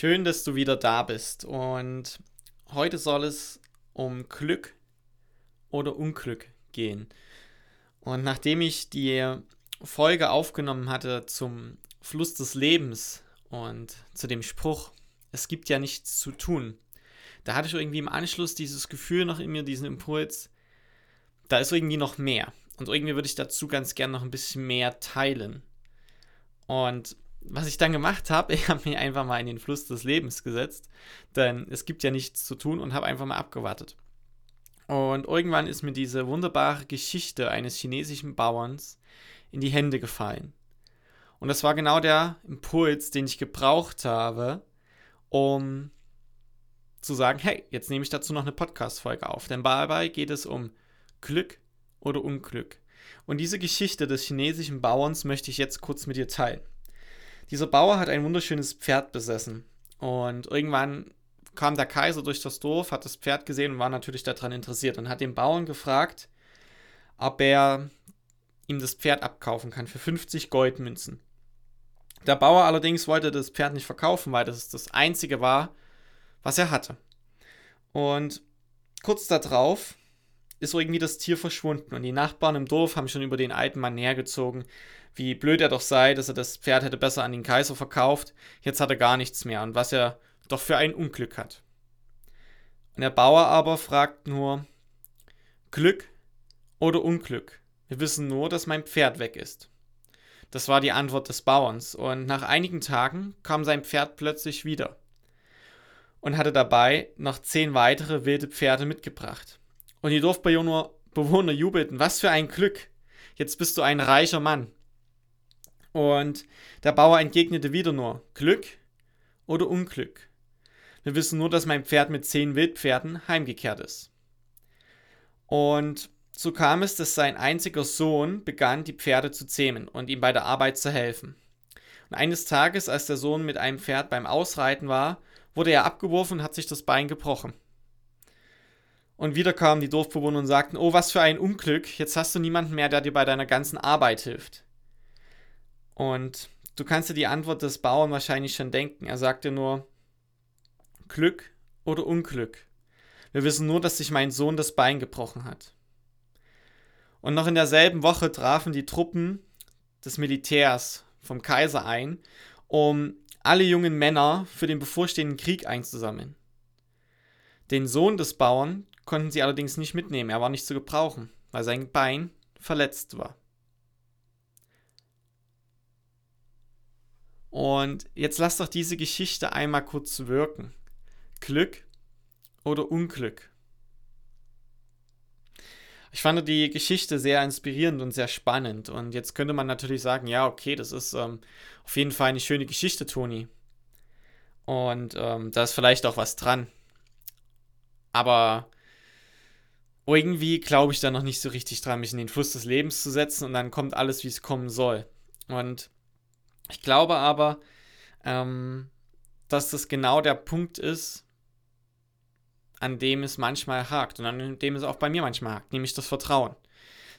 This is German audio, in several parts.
Schön, dass du wieder da bist. Und heute soll es um Glück oder Unglück gehen. Und nachdem ich die Folge aufgenommen hatte zum Fluss des Lebens und zu dem Spruch, es gibt ja nichts zu tun, da hatte ich irgendwie im Anschluss dieses Gefühl noch in mir, diesen Impuls, da ist irgendwie noch mehr. Und irgendwie würde ich dazu ganz gern noch ein bisschen mehr teilen. Und was ich dann gemacht habe, ich habe mich einfach mal in den Fluss des Lebens gesetzt, denn es gibt ja nichts zu tun und habe einfach mal abgewartet. Und irgendwann ist mir diese wunderbare Geschichte eines chinesischen Bauerns in die Hände gefallen. Und das war genau der Impuls, den ich gebraucht habe, um zu sagen, hey, jetzt nehme ich dazu noch eine Podcast-Folge auf. Denn dabei geht es um Glück oder Unglück. Und diese Geschichte des chinesischen Bauerns möchte ich jetzt kurz mit dir teilen. Dieser Bauer hat ein wunderschönes Pferd besessen. Und irgendwann kam der Kaiser durch das Dorf, hat das Pferd gesehen und war natürlich daran interessiert und hat den Bauern gefragt, ob er ihm das Pferd abkaufen kann für 50 Goldmünzen. Der Bauer allerdings wollte das Pferd nicht verkaufen, weil das das einzige war, was er hatte. Und kurz darauf ist irgendwie das Tier verschwunden und die Nachbarn im Dorf haben schon über den alten Mann hergezogen, wie blöd er doch sei, dass er das Pferd hätte besser an den Kaiser verkauft. Jetzt hat er gar nichts mehr und was er doch für ein Unglück hat. Und der Bauer aber fragt nur, Glück oder Unglück? Wir wissen nur, dass mein Pferd weg ist. Das war die Antwort des Bauerns, und nach einigen Tagen kam sein Pferd plötzlich wieder und hatte dabei noch zehn weitere wilde Pferde mitgebracht. Und die Dorfbewohner jubelten, was für ein Glück! Jetzt bist du ein reicher Mann. Und der Bauer entgegnete wieder nur, Glück oder Unglück. Wir wissen nur, dass mein Pferd mit zehn Wildpferden heimgekehrt ist. Und so kam es, dass sein einziger Sohn begann, die Pferde zu zähmen und ihm bei der Arbeit zu helfen. Und eines Tages, als der Sohn mit einem Pferd beim Ausreiten war, wurde er abgeworfen und hat sich das Bein gebrochen. Und wieder kamen die Dorfbewohner und sagten, oh, was für ein Unglück, jetzt hast du niemanden mehr, der dir bei deiner ganzen Arbeit hilft. Und du kannst dir die Antwort des Bauern wahrscheinlich schon denken. Er sagte nur, Glück oder Unglück. Wir wissen nur, dass sich mein Sohn das Bein gebrochen hat. Und noch in derselben Woche trafen die Truppen des Militärs vom Kaiser ein, um alle jungen Männer für den bevorstehenden Krieg einzusammeln. Den Sohn des Bauern konnten sie allerdings nicht mitnehmen, er war nicht zu gebrauchen, weil sein Bein verletzt war. Und jetzt lass doch diese Geschichte einmal kurz wirken. Glück oder Unglück? Ich fand die Geschichte sehr inspirierend und sehr spannend. Und jetzt könnte man natürlich sagen, ja, okay, das ist ähm, auf jeden Fall eine schöne Geschichte, Toni. Und ähm, da ist vielleicht auch was dran. Aber irgendwie glaube ich da noch nicht so richtig dran, mich in den Fluss des Lebens zu setzen und dann kommt alles, wie es kommen soll. Und ich glaube aber, ähm, dass das genau der Punkt ist, an dem es manchmal hakt und an dem es auch bei mir manchmal hakt, nämlich das Vertrauen.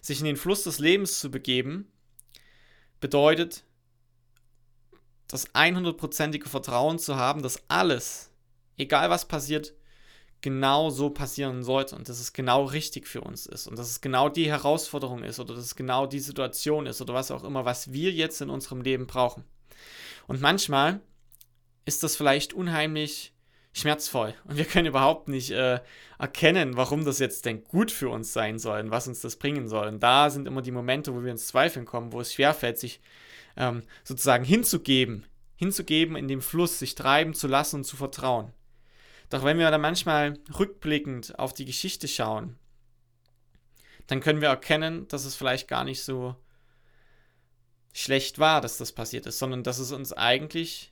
Sich in den Fluss des Lebens zu begeben, bedeutet, das 100%ige Vertrauen zu haben, dass alles, egal was passiert, genau so passieren sollte und dass es genau richtig für uns ist und dass es genau die Herausforderung ist oder dass es genau die Situation ist oder was auch immer, was wir jetzt in unserem Leben brauchen. Und manchmal ist das vielleicht unheimlich schmerzvoll und wir können überhaupt nicht äh, erkennen, warum das jetzt denn gut für uns sein soll und was uns das bringen soll. Und da sind immer die Momente, wo wir ins Zweifeln kommen, wo es schwerfällt, sich ähm, sozusagen hinzugeben, hinzugeben in dem Fluss, sich treiben zu lassen und zu vertrauen. Doch wenn wir dann manchmal rückblickend auf die Geschichte schauen, dann können wir erkennen, dass es vielleicht gar nicht so schlecht war, dass das passiert ist, sondern dass es uns eigentlich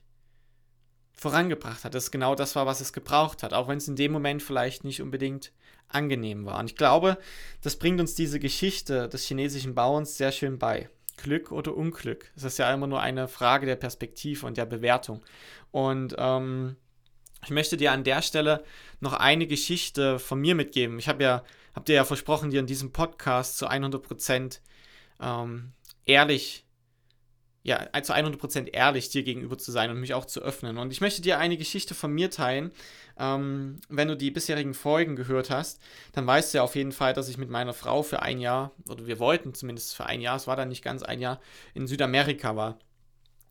vorangebracht hat. Das ist genau das war, was es gebraucht hat, auch wenn es in dem Moment vielleicht nicht unbedingt angenehm war. Und ich glaube, das bringt uns diese Geschichte des chinesischen Bauerns sehr schön bei. Glück oder Unglück. Es ist ja immer nur eine Frage der Perspektive und der Bewertung. Und ähm, ich möchte dir an der Stelle noch eine Geschichte von mir mitgeben. Ich habe ja, habt dir ja versprochen, dir in diesem Podcast zu 100% ähm, ehrlich, ja, zu 100% ehrlich dir gegenüber zu sein und mich auch zu öffnen. Und ich möchte dir eine Geschichte von mir teilen. Ähm, wenn du die bisherigen Folgen gehört hast, dann weißt du ja auf jeden Fall, dass ich mit meiner Frau für ein Jahr, oder wir wollten zumindest für ein Jahr, es war dann nicht ganz ein Jahr, in Südamerika war.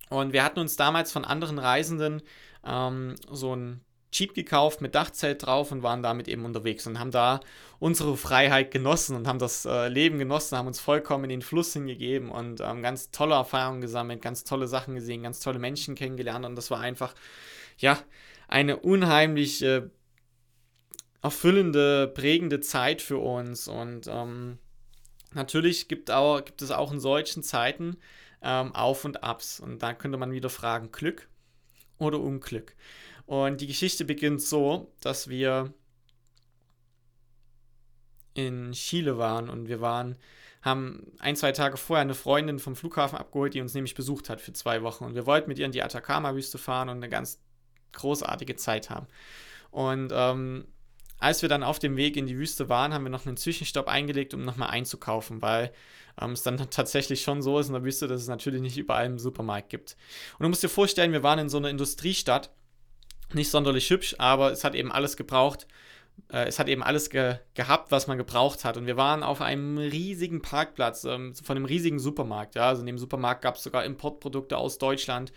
Und wir hatten uns damals von anderen Reisenden ähm, so ein Jeep gekauft mit Dachzelt drauf und waren damit eben unterwegs und haben da unsere Freiheit genossen und haben das äh, Leben genossen, haben uns vollkommen in den Fluss hingegeben und ähm, ganz tolle Erfahrungen gesammelt, ganz tolle Sachen gesehen, ganz tolle Menschen kennengelernt und das war einfach, ja, eine unheimlich äh, erfüllende, prägende Zeit für uns und ähm, natürlich gibt, auch, gibt es auch in solchen Zeiten ähm, Auf und Abs und da könnte man wieder fragen, Glück oder Unglück. Und die Geschichte beginnt so, dass wir in Chile waren und wir waren, haben ein, zwei Tage vorher eine Freundin vom Flughafen abgeholt, die uns nämlich besucht hat für zwei Wochen. Und wir wollten mit ihr in die Atacama-Wüste fahren und eine ganz großartige Zeit haben. Und ähm, als wir dann auf dem Weg in die Wüste waren, haben wir noch einen Zwischenstopp eingelegt, um nochmal einzukaufen, weil ähm, es dann tatsächlich schon so ist in der Wüste, dass es natürlich nicht überall einen Supermarkt gibt. Und du musst dir vorstellen, wir waren in so einer Industriestadt nicht sonderlich hübsch, aber es hat eben alles gebraucht. Äh, es hat eben alles ge gehabt, was man gebraucht hat. Und wir waren auf einem riesigen Parkplatz ähm, von einem riesigen Supermarkt. Ja? Also in dem Supermarkt gab es sogar Importprodukte aus Deutschland.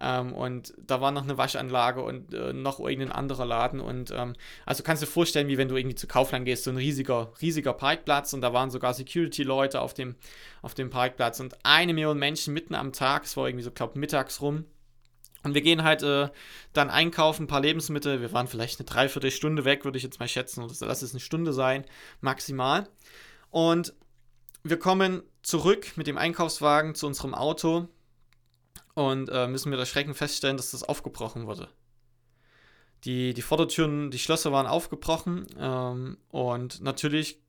Ähm, und da war noch eine Waschanlage und äh, noch irgendein anderer Laden. Und ähm, also kannst du dir vorstellen, wie wenn du irgendwie zu Kaufland gehst, so ein riesiger, riesiger Parkplatz. Und da waren sogar Security-Leute auf dem, auf dem Parkplatz. Und eine Million Menschen mitten am Tag. Es war irgendwie so, glaube mittags rum und wir gehen halt äh, dann einkaufen, ein paar Lebensmittel. Wir waren vielleicht eine Dreiviertelstunde weg, würde ich jetzt mal schätzen. Oder lass es eine Stunde sein, maximal. Und wir kommen zurück mit dem Einkaufswagen zu unserem Auto und äh, müssen mit Erschrecken feststellen, dass das aufgebrochen wurde. Die, die Vordertüren, die Schlösser waren aufgebrochen ähm, und natürlich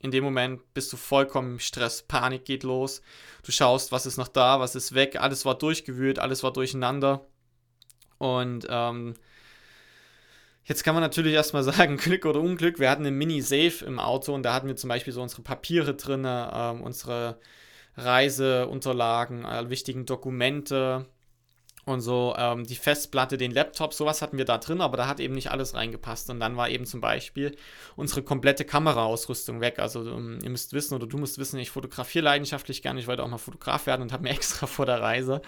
in dem Moment bist du vollkommen im Stress, Panik geht los. Du schaust, was ist noch da, was ist weg, alles war durchgewühlt, alles war durcheinander. Und ähm, jetzt kann man natürlich erstmal sagen, Glück oder Unglück. Wir hatten einen Mini-Safe im Auto und da hatten wir zum Beispiel so unsere Papiere drin, ähm, unsere Reiseunterlagen, alle wichtigen Dokumente, und so ähm, die Festplatte, den Laptop, sowas hatten wir da drin, aber da hat eben nicht alles reingepasst. Und dann war eben zum Beispiel unsere komplette Kameraausrüstung weg. Also ähm, ihr müsst wissen oder du musst wissen, ich fotografiere leidenschaftlich gerne. Ich wollte auch mal Fotograf werden und habe mir extra vor der Reise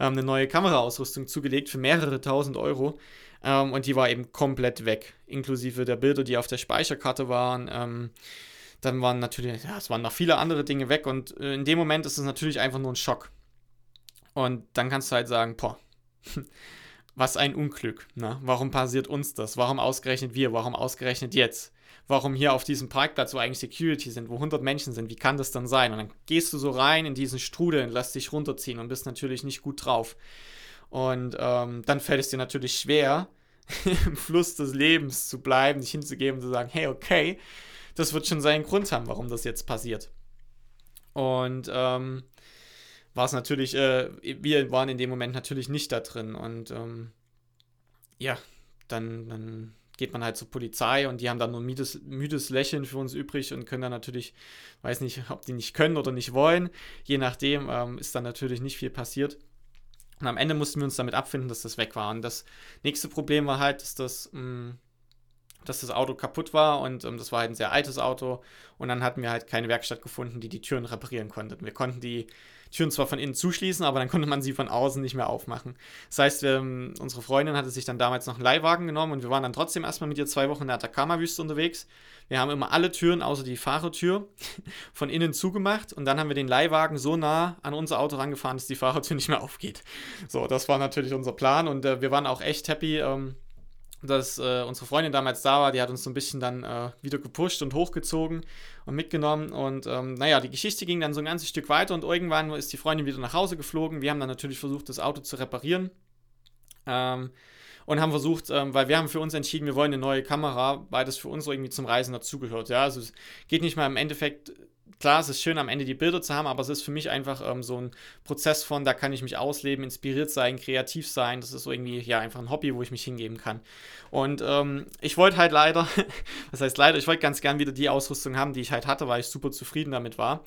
ähm, eine neue Kameraausrüstung zugelegt für mehrere tausend Euro. Ähm, und die war eben komplett weg, inklusive der Bilder, die auf der Speicherkarte waren. Ähm, dann waren natürlich, ja, es waren noch viele andere Dinge weg und äh, in dem Moment ist es natürlich einfach nur ein Schock. Und dann kannst du halt sagen, boah, was ein Unglück. Ne? Warum passiert uns das? Warum ausgerechnet wir? Warum ausgerechnet jetzt? Warum hier auf diesem Parkplatz, wo eigentlich Security sind, wo 100 Menschen sind, wie kann das dann sein? Und dann gehst du so rein in diesen Strudel und lässt dich runterziehen und bist natürlich nicht gut drauf. Und ähm, dann fällt es dir natürlich schwer, im Fluss des Lebens zu bleiben, dich hinzugeben und zu sagen, hey, okay, das wird schon seinen Grund haben, warum das jetzt passiert. Und ähm, war es natürlich, äh, wir waren in dem Moment natürlich nicht da drin und ähm, ja, dann, dann geht man halt zur Polizei und die haben dann nur ein müdes, müdes Lächeln für uns übrig und können dann natürlich, weiß nicht, ob die nicht können oder nicht wollen, je nachdem ähm, ist dann natürlich nicht viel passiert. Und am Ende mussten wir uns damit abfinden, dass das weg war. Und das nächste Problem war halt, dass das, mh, mm, dass das Auto kaputt war und ähm, das war halt ein sehr altes Auto. Und dann hatten wir halt keine Werkstatt gefunden, die die Türen reparieren konnte. Wir konnten die Türen zwar von innen zuschließen, aber dann konnte man sie von außen nicht mehr aufmachen. Das heißt, wir, ähm, unsere Freundin hatte sich dann damals noch einen Leihwagen genommen und wir waren dann trotzdem erstmal mit ihr zwei Wochen in der Atacama-Wüste unterwegs. Wir haben immer alle Türen außer die Fahrertür von innen zugemacht und dann haben wir den Leihwagen so nah an unser Auto rangefahren, dass die Fahrertür nicht mehr aufgeht. So, das war natürlich unser Plan und äh, wir waren auch echt happy. Ähm, dass äh, unsere Freundin damals da war, die hat uns so ein bisschen dann äh, wieder gepusht und hochgezogen und mitgenommen. Und ähm, naja, die Geschichte ging dann so ein ganzes Stück weiter und irgendwann ist die Freundin wieder nach Hause geflogen. Wir haben dann natürlich versucht, das Auto zu reparieren. Ähm, und haben versucht, ähm, weil wir haben für uns entschieden, wir wollen eine neue Kamera, weil das für uns irgendwie zum Reisen dazugehört. Ja, also es geht nicht mal im Endeffekt klar, es ist schön, am Ende die Bilder zu haben, aber es ist für mich einfach ähm, so ein Prozess von, da kann ich mich ausleben, inspiriert sein, kreativ sein. Das ist so irgendwie, ja, einfach ein Hobby, wo ich mich hingeben kann. Und ähm, ich wollte halt leider, was heißt leider, ich wollte ganz gern wieder die Ausrüstung haben, die ich halt hatte, weil ich super zufrieden damit war.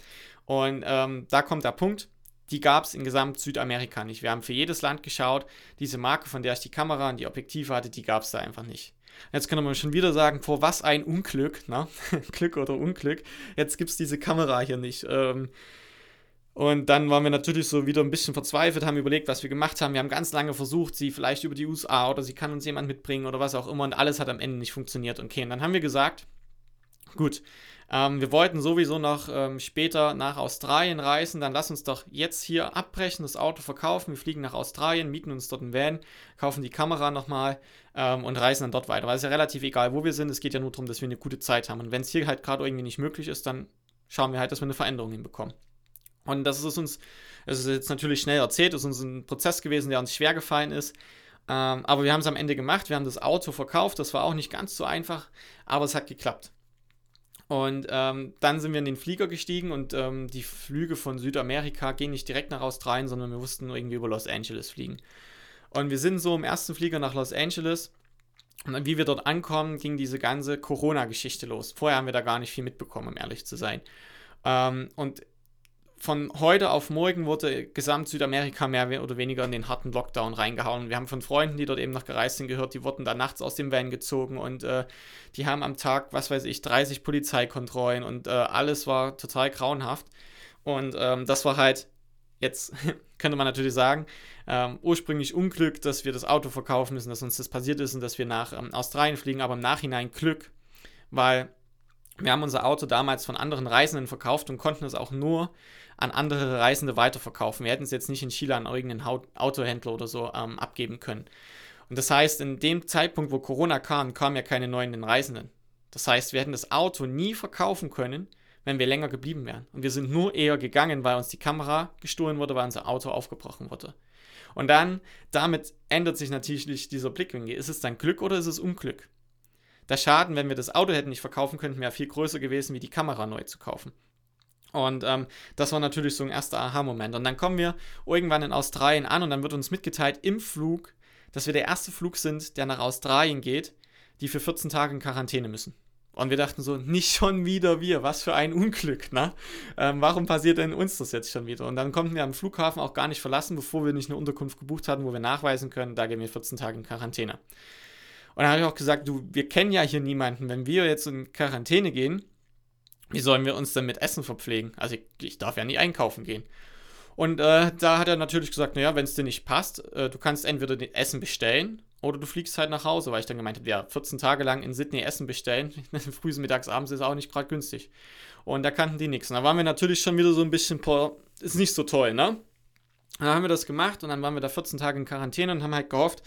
Und ähm, da kommt der Punkt, die gab es in gesamt Südamerika nicht. Wir haben für jedes Land geschaut, diese Marke, von der ich die Kamera und die Objektive hatte, die gab es da einfach nicht. Jetzt kann man schon wieder sagen, vor was ein Unglück, ne? Glück oder Unglück. Jetzt gibt es diese Kamera hier nicht. Ähm, und dann waren wir natürlich so wieder ein bisschen verzweifelt, haben überlegt, was wir gemacht haben. Wir haben ganz lange versucht, sie vielleicht über die USA oder sie kann uns jemand mitbringen oder was auch immer. Und alles hat am Ende nicht funktioniert. Okay, und dann haben wir gesagt, gut, ähm, wir wollten sowieso noch ähm, später nach Australien reisen. Dann lass uns doch jetzt hier abbrechen, das Auto verkaufen. Wir fliegen nach Australien, mieten uns dort einen Van, kaufen die Kamera nochmal ähm, und reisen dann dort weiter. Weil es ja relativ egal, wo wir sind. Es geht ja nur darum, dass wir eine gute Zeit haben. Und wenn es hier halt gerade irgendwie nicht möglich ist, dann schauen wir halt, dass wir eine Veränderung hinbekommen. Und das ist uns, es ist jetzt natürlich schnell erzählt, es ist uns ein Prozess gewesen, der uns schwer gefallen ist. Ähm, aber wir haben es am Ende gemacht. Wir haben das Auto verkauft. Das war auch nicht ganz so einfach, aber es hat geklappt. Und ähm, dann sind wir in den Flieger gestiegen und ähm, die Flüge von Südamerika gehen nicht direkt nach Australien, sondern wir mussten irgendwie über Los Angeles fliegen. Und wir sind so im ersten Flieger nach Los Angeles. Und wie wir dort ankommen, ging diese ganze Corona-Geschichte los. Vorher haben wir da gar nicht viel mitbekommen, um ehrlich zu sein. Ähm, und von heute auf morgen wurde gesamt Südamerika mehr oder weniger in den harten Lockdown reingehauen. Wir haben von Freunden, die dort eben noch gereist sind, gehört, die wurden da nachts aus dem Van gezogen und äh, die haben am Tag, was weiß ich, 30 Polizeikontrollen und äh, alles war total grauenhaft. Und ähm, das war halt, jetzt könnte man natürlich sagen, ähm, ursprünglich Unglück, dass wir das Auto verkaufen müssen, dass uns das passiert ist und dass wir nach ähm, Australien fliegen, aber im Nachhinein Glück, weil wir haben unser Auto damals von anderen Reisenden verkauft und konnten es auch nur an andere Reisende weiterverkaufen. Wir hätten es jetzt nicht in Chile an irgendeinen Autohändler oder so ähm, abgeben können. Und das heißt, in dem Zeitpunkt, wo Corona kam, kamen ja keine neuen Reisenden. Das heißt, wir hätten das Auto nie verkaufen können, wenn wir länger geblieben wären. Und wir sind nur eher gegangen, weil uns die Kamera gestohlen wurde, weil unser Auto aufgebrochen wurde. Und dann, damit ändert sich natürlich dieser Blickwinkel. Ist es dann Glück oder ist es Unglück? Der Schaden, wenn wir das Auto hätten nicht verkaufen können, wäre viel größer gewesen, wie die Kamera neu zu kaufen. Und ähm, das war natürlich so ein erster Aha-Moment. Und dann kommen wir irgendwann in Australien an und dann wird uns mitgeteilt im Flug, dass wir der erste Flug sind, der nach Australien geht, die für 14 Tage in Quarantäne müssen. Und wir dachten so, nicht schon wieder wir, was für ein Unglück, ne? Ähm, warum passiert denn uns das jetzt schon wieder? Und dann konnten wir am Flughafen auch gar nicht verlassen, bevor wir nicht eine Unterkunft gebucht hatten, wo wir nachweisen können, da gehen wir 14 Tage in Quarantäne. Und dann habe ich auch gesagt, du, wir kennen ja hier niemanden. Wenn wir jetzt in Quarantäne gehen, wie sollen wir uns denn mit Essen verpflegen? Also ich, ich darf ja nie einkaufen gehen. Und äh, da hat er natürlich gesagt, naja, wenn es dir nicht passt, äh, du kannst entweder Essen bestellen oder du fliegst halt nach Hause, weil ich dann gemeint habe, ja, 14 Tage lang in Sydney Essen bestellen, frühs, mittags, abends ist auch nicht gerade günstig. Und da kannten die nichts. Und da waren wir natürlich schon wieder so ein bisschen, ist nicht so toll, ne? Dann haben wir das gemacht und dann waren wir da 14 Tage in Quarantäne und haben halt gehofft,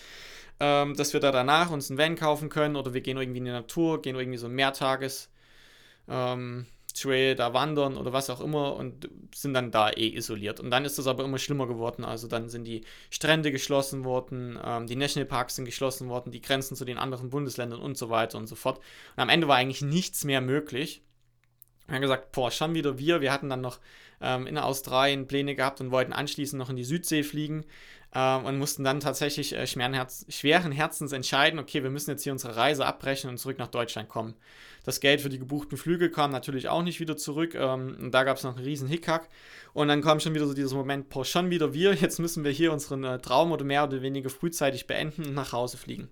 ähm, dass wir da danach uns einen Van kaufen können oder wir gehen irgendwie in die Natur, gehen irgendwie so ein Mehrtages- ähm, Trail da wandern oder was auch immer und sind dann da eh isoliert. Und dann ist das aber immer schlimmer geworden. Also dann sind die Strände geschlossen worden, ähm, die Nationalparks sind geschlossen worden, die Grenzen zu den anderen Bundesländern und so weiter und so fort. Und am Ende war eigentlich nichts mehr möglich. Wir haben gesagt, boah, schon wieder wir. Wir hatten dann noch ähm, in Australien Pläne gehabt und wollten anschließend noch in die Südsee fliegen ähm, und mussten dann tatsächlich äh, schweren, Herz schweren Herzens entscheiden, okay, wir müssen jetzt hier unsere Reise abbrechen und zurück nach Deutschland kommen. Das Geld für die gebuchten Flüge kam natürlich auch nicht wieder zurück ähm, und da gab es noch einen riesen Hickhack und dann kam schon wieder so dieser Moment, boah, schon wieder wir, jetzt müssen wir hier unseren äh, Traum oder mehr oder weniger frühzeitig beenden und nach Hause fliegen.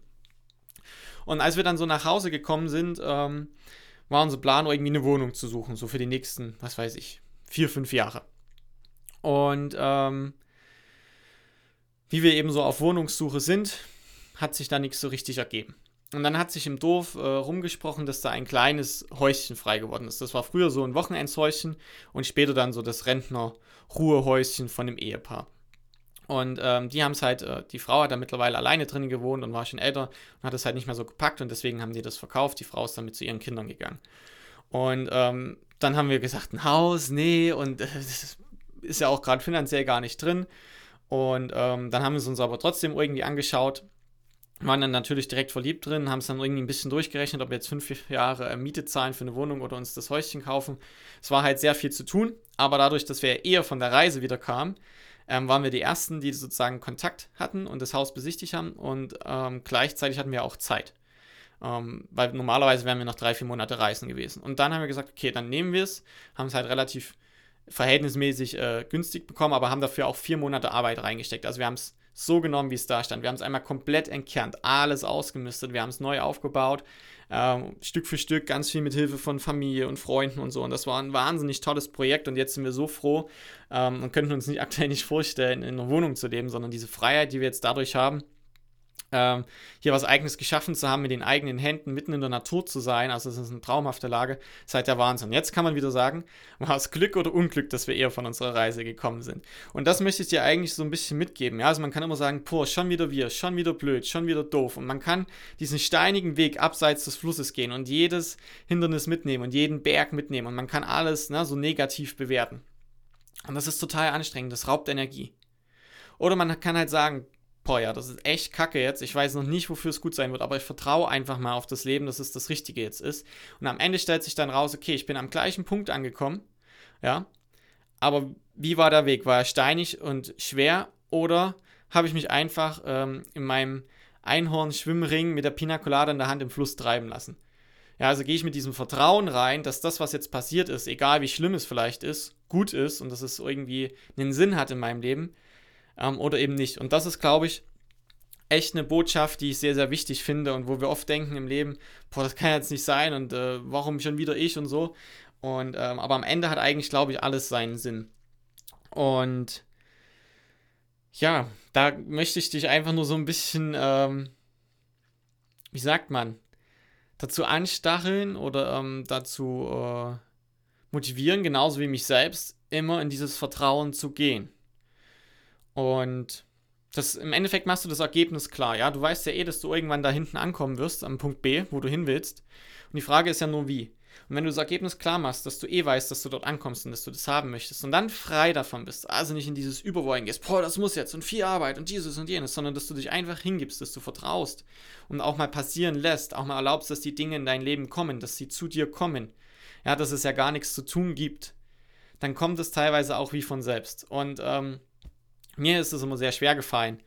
Und als wir dann so nach Hause gekommen sind, ähm, war unser Plan, irgendwie eine Wohnung zu suchen, so für die nächsten, was weiß ich, vier, fünf Jahre. Und ähm, wie wir eben so auf Wohnungssuche sind, hat sich da nichts so richtig ergeben. Und dann hat sich im Dorf äh, rumgesprochen, dass da ein kleines Häuschen frei geworden ist. Das war früher so ein Wochenendshäuschen und später dann so das Rentner-Ruhehäuschen von dem Ehepaar. Und ähm, die haben es halt, äh, die Frau hat da mittlerweile alleine drin gewohnt und war schon älter und hat es halt nicht mehr so gepackt und deswegen haben die das verkauft. Die Frau ist damit zu ihren Kindern gegangen. Und ähm, dann haben wir gesagt, ein Haus, nee, und äh, das ist ja auch gerade finanziell gar nicht drin. Und ähm, dann haben wir es uns aber trotzdem irgendwie angeschaut, waren dann natürlich direkt verliebt drin, haben es dann irgendwie ein bisschen durchgerechnet, ob wir jetzt fünf Jahre äh, Miete zahlen für eine Wohnung oder uns das Häuschen kaufen. Es war halt sehr viel zu tun, aber dadurch, dass wir eher von der Reise wieder kamen, ähm, waren wir die Ersten, die sozusagen Kontakt hatten und das Haus besichtigt haben und ähm, gleichzeitig hatten wir auch Zeit. Ähm, weil normalerweise wären wir noch drei, vier Monate reisen gewesen. Und dann haben wir gesagt, okay, dann nehmen wir es, haben es halt relativ verhältnismäßig äh, günstig bekommen, aber haben dafür auch vier Monate Arbeit reingesteckt. Also wir haben es so genommen, wie es da stand. Wir haben es einmal komplett entkernt, alles ausgemistet, wir haben es neu aufgebaut, ähm, Stück für Stück, ganz viel mit Hilfe von Familie und Freunden und so. Und das war ein wahnsinnig tolles Projekt und jetzt sind wir so froh ähm, und könnten uns nicht aktuell nicht vorstellen, in einer Wohnung zu leben, sondern diese Freiheit, die wir jetzt dadurch haben, ähm, hier was Eigenes geschaffen zu haben, mit den eigenen Händen mitten in der Natur zu sein. Also, es ist eine traumhafte Lage. Seit halt der Wahnsinn. Jetzt kann man wieder sagen, war es Glück oder Unglück, dass wir eher von unserer Reise gekommen sind. Und das möchte ich dir eigentlich so ein bisschen mitgeben. Ja, also, man kann immer sagen, boah, schon wieder wir, schon wieder blöd, schon wieder doof. Und man kann diesen steinigen Weg abseits des Flusses gehen und jedes Hindernis mitnehmen und jeden Berg mitnehmen. Und man kann alles ne, so negativ bewerten. Und das ist total anstrengend. Das raubt Energie. Oder man kann halt sagen, boah, ja, das ist echt kacke jetzt. Ich weiß noch nicht, wofür es gut sein wird, aber ich vertraue einfach mal auf das Leben, dass es das Richtige jetzt ist. Und am Ende stellt sich dann raus, okay, ich bin am gleichen Punkt angekommen, ja, aber wie war der Weg? War er steinig und schwer oder habe ich mich einfach ähm, in meinem Einhorn-Schwimmring mit der Pinacolada in der Hand im Fluss treiben lassen? Ja, also gehe ich mit diesem Vertrauen rein, dass das, was jetzt passiert ist, egal wie schlimm es vielleicht ist, gut ist und dass es irgendwie einen Sinn hat in meinem Leben ähm, oder eben nicht. Und das ist, glaube ich, echt eine Botschaft, die ich sehr, sehr wichtig finde und wo wir oft denken im Leben, boah, das kann jetzt nicht sein und äh, warum schon wieder ich und so. Und ähm, aber am Ende hat eigentlich, glaube ich, alles seinen Sinn. Und ja, da möchte ich dich einfach nur so ein bisschen, ähm, wie sagt man, dazu anstacheln oder ähm, dazu äh, motivieren, genauso wie mich selbst, immer in dieses Vertrauen zu gehen. Und das, im Endeffekt machst du das Ergebnis klar, ja. Du weißt ja eh, dass du irgendwann da hinten ankommen wirst, am Punkt B, wo du hin willst. Und die Frage ist ja nur wie. Und wenn du das Ergebnis klar machst, dass du eh weißt, dass du dort ankommst und dass du das haben möchtest und dann frei davon bist, also nicht in dieses Überwollen gehst, boah, das muss jetzt und viel Arbeit und dieses und jenes, sondern dass du dich einfach hingibst, dass du vertraust und auch mal passieren lässt, auch mal erlaubst, dass die Dinge in dein Leben kommen, dass sie zu dir kommen, ja, dass es ja gar nichts zu tun gibt, dann kommt es teilweise auch wie von selbst. Und ähm, mir ist es immer sehr schwer gefallen,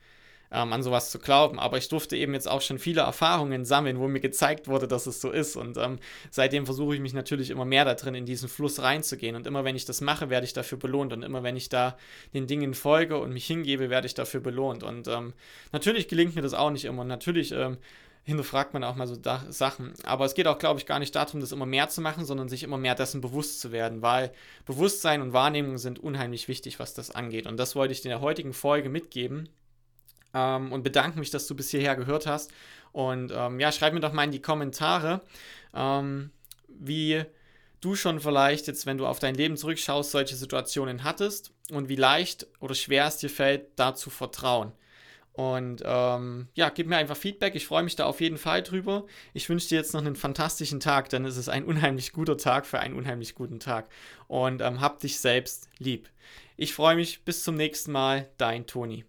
ähm, an sowas zu glauben, aber ich durfte eben jetzt auch schon viele Erfahrungen sammeln, wo mir gezeigt wurde, dass es so ist. Und ähm, seitdem versuche ich mich natürlich immer mehr da drin in diesen Fluss reinzugehen. Und immer wenn ich das mache, werde ich dafür belohnt. Und immer wenn ich da den Dingen folge und mich hingebe, werde ich dafür belohnt. Und ähm, natürlich gelingt mir das auch nicht immer. Und natürlich ähm, hinterfragt man auch mal so Sachen. Aber es geht auch, glaube ich, gar nicht darum, das immer mehr zu machen, sondern sich immer mehr dessen bewusst zu werden, weil Bewusstsein und Wahrnehmung sind unheimlich wichtig, was das angeht. Und das wollte ich in der heutigen Folge mitgeben. Ähm, und bedanke mich, dass du bis hierher gehört hast. Und ähm, ja, schreib mir doch mal in die Kommentare, ähm, wie du schon vielleicht jetzt, wenn du auf dein Leben zurückschaust, solche Situationen hattest und wie leicht oder schwer es dir fällt, da zu vertrauen. Und ähm, ja, gib mir einfach Feedback. Ich freue mich da auf jeden Fall drüber. Ich wünsche dir jetzt noch einen fantastischen Tag, denn es ist ein unheimlich guter Tag für einen unheimlich guten Tag. Und ähm, hab dich selbst lieb. Ich freue mich. Bis zum nächsten Mal. Dein Toni.